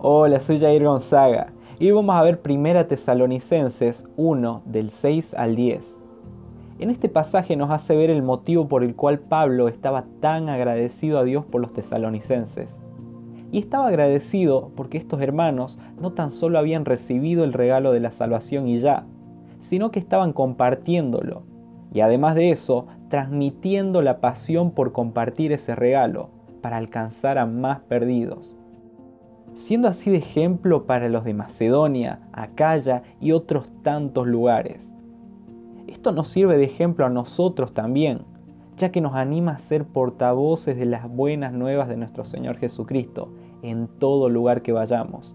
Hola, soy Jair Gonzaga y vamos a ver Primera Tesalonicenses 1 del 6 al 10. En este pasaje nos hace ver el motivo por el cual Pablo estaba tan agradecido a Dios por los tesalonicenses. Y estaba agradecido porque estos hermanos no tan solo habían recibido el regalo de la salvación y ya, sino que estaban compartiéndolo. Y además de eso, transmitiendo la pasión por compartir ese regalo para alcanzar a más perdidos siendo así de ejemplo para los de Macedonia, Acaya y otros tantos lugares. Esto nos sirve de ejemplo a nosotros también, ya que nos anima a ser portavoces de las buenas nuevas de nuestro Señor Jesucristo en todo lugar que vayamos.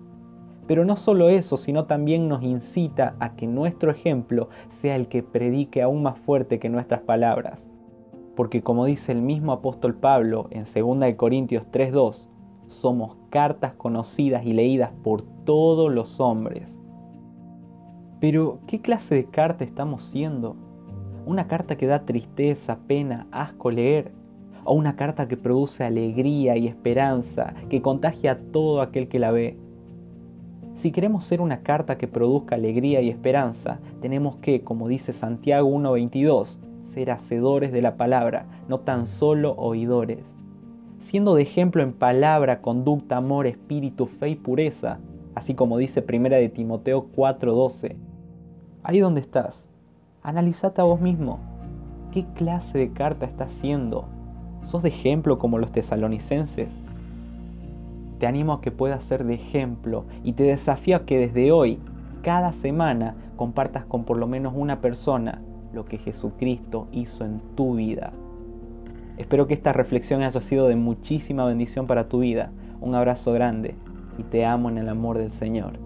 Pero no solo eso, sino también nos incita a que nuestro ejemplo sea el que predique aún más fuerte que nuestras palabras. Porque como dice el mismo apóstol Pablo en 2 Corintios 3.2, somos cartas conocidas y leídas por todos los hombres. Pero, ¿qué clase de carta estamos siendo? ¿Una carta que da tristeza, pena, asco leer? ¿O una carta que produce alegría y esperanza, que contagia a todo aquel que la ve? Si queremos ser una carta que produzca alegría y esperanza, tenemos que, como dice Santiago 1.22, ser hacedores de la palabra, no tan solo oidores siendo de ejemplo en palabra, conducta, amor, espíritu, fe y pureza, así como dice Primera de Timoteo 4:12. Ahí donde estás, analizate a vos mismo. ¿Qué clase de carta estás haciendo? ¿Sos de ejemplo como los tesalonicenses? Te animo a que puedas ser de ejemplo y te desafío a que desde hoy, cada semana, compartas con por lo menos una persona lo que Jesucristo hizo en tu vida. Espero que esta reflexión haya sido de muchísima bendición para tu vida. Un abrazo grande y te amo en el amor del Señor.